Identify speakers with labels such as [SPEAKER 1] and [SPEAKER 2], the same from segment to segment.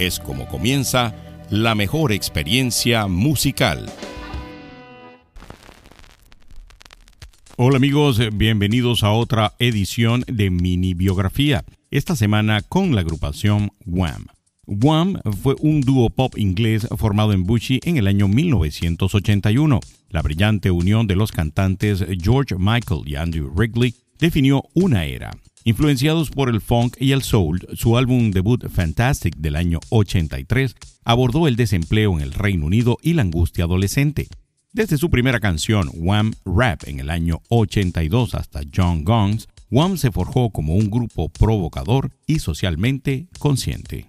[SPEAKER 1] es como comienza la mejor experiencia musical. Hola amigos, bienvenidos a otra edición de Mini Biografía, esta semana con la agrupación Wham. Wham fue un dúo pop inglés formado en Bucci en el año 1981. La brillante unión de los cantantes George Michael y Andrew Wrigley definió una era, Influenciados por el funk y el soul, su álbum debut Fantastic del año 83 abordó el desempleo en el Reino Unido y la angustia adolescente. Desde su primera canción, Wham Rap, en el año 82 hasta John Gongs, Wham se forjó como un grupo provocador y socialmente consciente.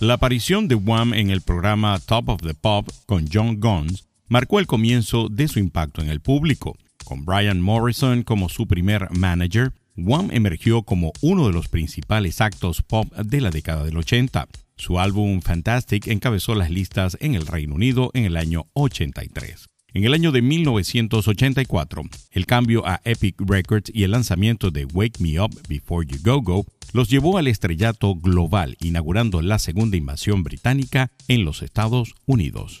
[SPEAKER 2] La aparición de Wham en el programa Top of the Pop con John Guns marcó el comienzo de su impacto en el público. Con Brian Morrison como su primer manager, Wham emergió como uno de los principales actos pop de la década del 80. Su álbum Fantastic encabezó las listas en el Reino Unido en el año 83. En el año de 1984, el cambio a Epic Records y el lanzamiento de Wake Me Up Before You Go Go los llevó al estrellato global, inaugurando la segunda invasión británica en los Estados Unidos.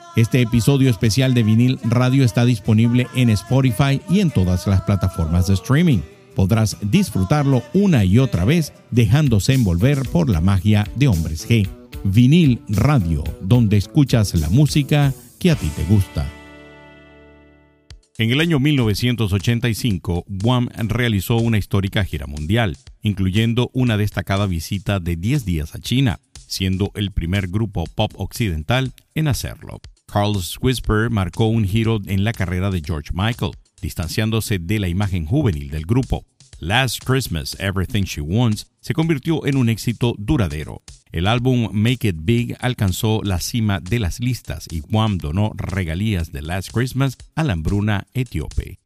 [SPEAKER 2] Este episodio especial de vinil radio está disponible en Spotify y en todas las plataformas de streaming. Podrás disfrutarlo una y otra vez dejándose envolver por la magia de Hombres G. Vinil Radio, donde escuchas la música que a ti te gusta. En el año 1985, Wham realizó una histórica gira mundial, incluyendo una destacada visita de 10 días a China, siendo el primer grupo pop occidental en hacerlo. Carlos Whisper marcó un giro en la carrera de George Michael, distanciándose de la imagen juvenil del grupo. Last Christmas, Everything She Wants se convirtió en un éxito duradero. El álbum Make It Big alcanzó la cima de las listas y Wham donó regalías de Last Christmas a la hambruna etíope.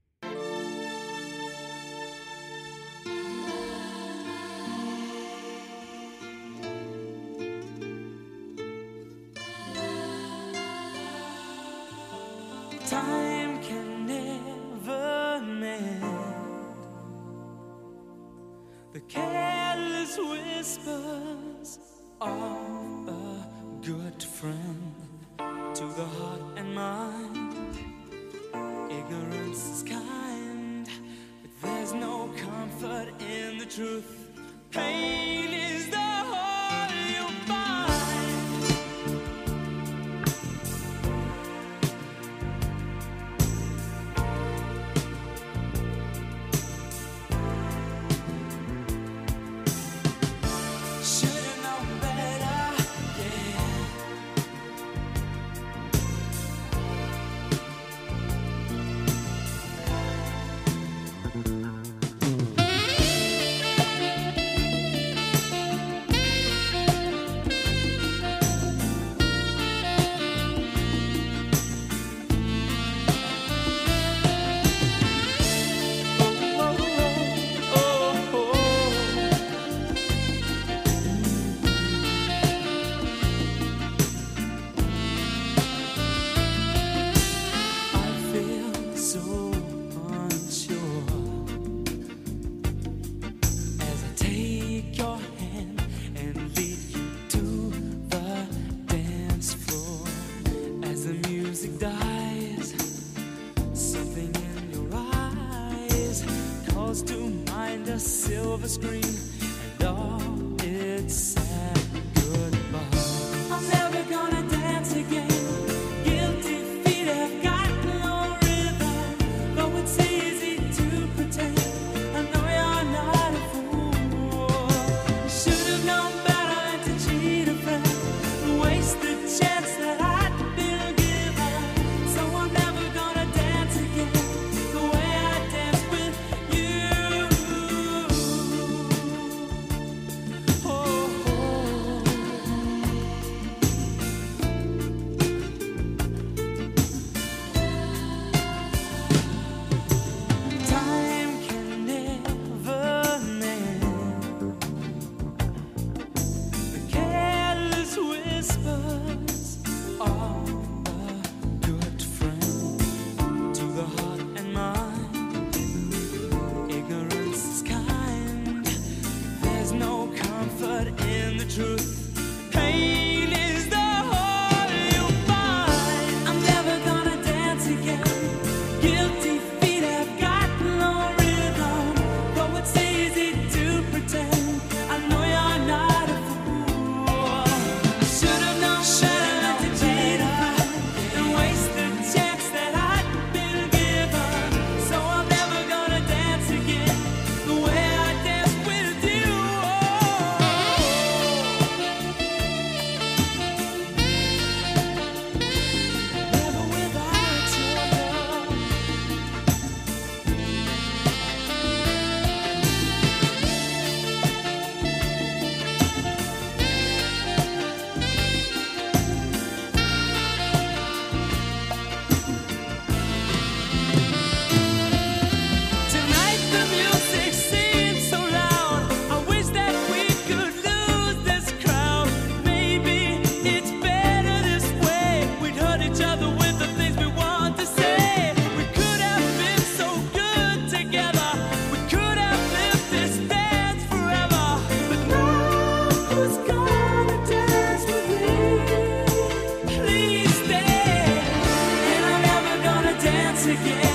[SPEAKER 2] again.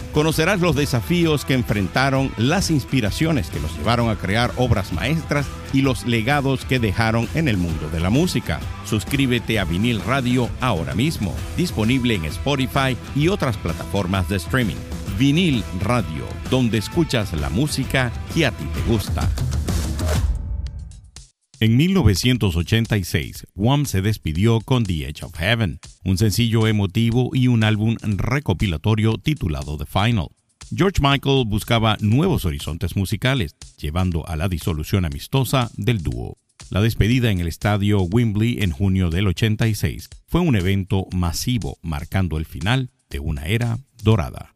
[SPEAKER 2] Conocerás los desafíos que enfrentaron, las inspiraciones que los llevaron a crear obras maestras y los legados que dejaron en el mundo de la música. Suscríbete a Vinil Radio ahora mismo, disponible en Spotify y otras plataformas de streaming. Vinil Radio, donde escuchas la música que a ti te gusta. En 1986, Wham se despidió con The Edge of Heaven, un sencillo emotivo y un álbum recopilatorio titulado The Final. George Michael buscaba nuevos horizontes musicales, llevando a la disolución amistosa del dúo. La despedida en el estadio Wembley en junio del 86 fue un evento masivo marcando el final de una era dorada.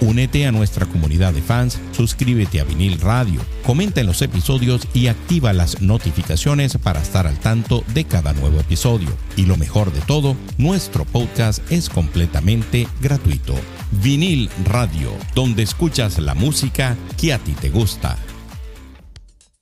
[SPEAKER 2] Únete a nuestra comunidad de fans, suscríbete a Vinil Radio, comenta en los episodios y activa las notificaciones para estar al tanto de cada nuevo episodio. Y lo mejor de todo, nuestro podcast es completamente gratuito. Vinil Radio, donde escuchas la música que a ti te gusta.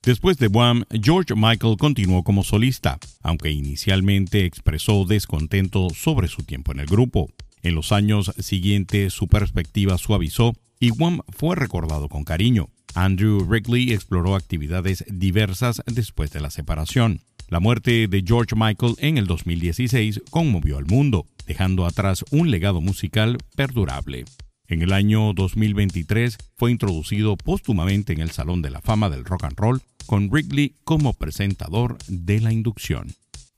[SPEAKER 2] Después de Wham, George Michael continuó como solista, aunque inicialmente expresó descontento sobre su tiempo en el grupo. En los años siguientes su perspectiva suavizó y Wham fue recordado con cariño. Andrew Wrigley exploró actividades diversas después de la separación. La muerte de George Michael en el 2016 conmovió al mundo, dejando atrás un legado musical perdurable. En el año 2023 fue introducido póstumamente en el Salón de la Fama del Rock and Roll con Wrigley como presentador de la inducción.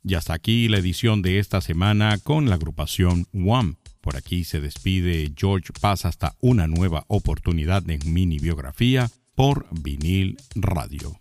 [SPEAKER 2] Y hasta aquí la edición de esta semana con la agrupación Wham. Por aquí se despide George Paz hasta una nueva oportunidad en mini biografía por vinil radio.